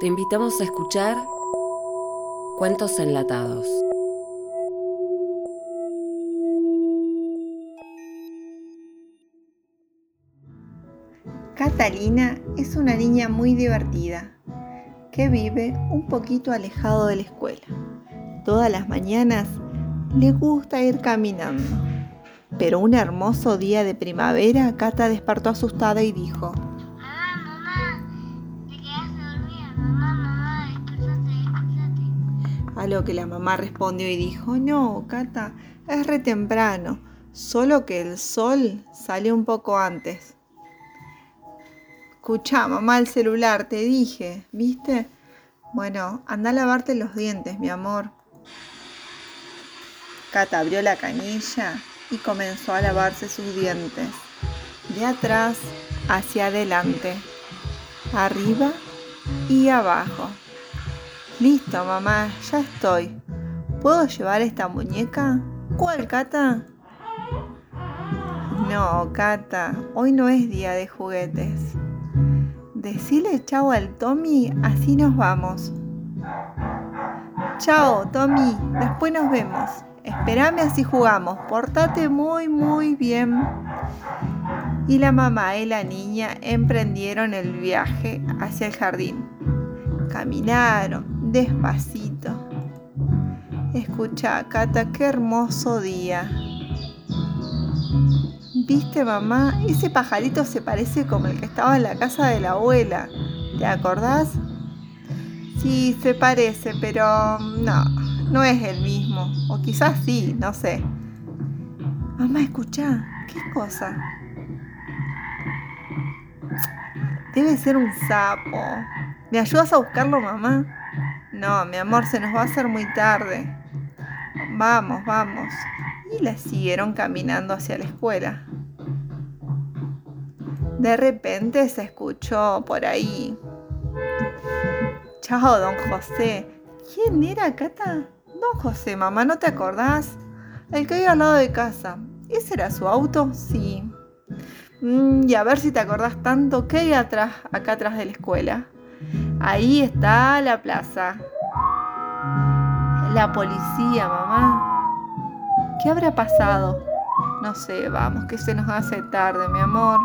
Te invitamos a escuchar Cuentos Enlatados. Catalina es una niña muy divertida que vive un poquito alejado de la escuela. Todas las mañanas le gusta ir caminando. Pero un hermoso día de primavera, Cata despertó asustada y dijo, A lo que la mamá respondió y dijo, no, Cata, es re temprano, solo que el sol sale un poco antes. Escucha, mamá, el celular, te dije, ¿viste? Bueno, anda a lavarte los dientes, mi amor. Cata abrió la canilla y comenzó a lavarse sus dientes, de atrás hacia adelante, arriba y abajo. Listo, mamá, ya estoy. ¿Puedo llevar esta muñeca? ¿Cuál, Cata? No, Cata, hoy no es día de juguetes. Decile chao al Tommy, así nos vamos. Chao, Tommy, después nos vemos. Espérame así jugamos, portate muy, muy bien. Y la mamá y la niña emprendieron el viaje hacia el jardín. Caminaron despacito. Escucha, Cata, qué hermoso día. ¿Viste, mamá? Ese pajarito se parece como el que estaba en la casa de la abuela. ¿Te acordás? Sí, se parece, pero no, no es el mismo. O quizás sí, no sé. Mamá, escucha, ¿qué cosa? Debe ser un sapo. ¿Me ayudas a buscarlo, mamá? No, mi amor, se nos va a hacer muy tarde. Vamos, vamos. Y la siguieron caminando hacia la escuela. De repente se escuchó por ahí. Chao, don José. ¿Quién era, Cata? Don José, mamá, ¿no te acordás? El que iba al lado de casa. ¿Ese era su auto? Sí. Mm, y a ver si te acordás tanto que hay atrás, acá atrás de la escuela. Ahí está la plaza. La policía, mamá. ¿Qué habrá pasado? No sé, vamos, que se nos hace tarde, mi amor.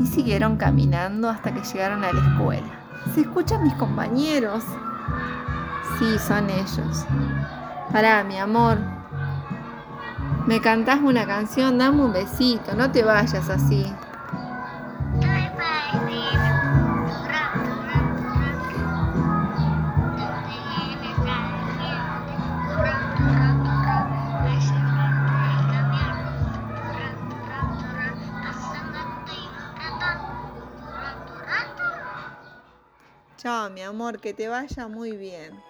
Y siguieron caminando hasta que llegaron a la escuela. ¿Se escuchan mis compañeros? Sí, son ellos. Pará, mi amor. ¿Me cantás una canción? Dame un besito, no te vayas así. Chao, mi amor, que te vaya muy bien.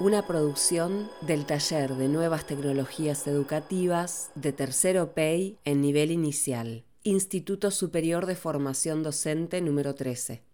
Una producción del Taller de Nuevas Tecnologías Educativas de Tercero PEI en nivel inicial. Instituto Superior de Formación Docente número 13.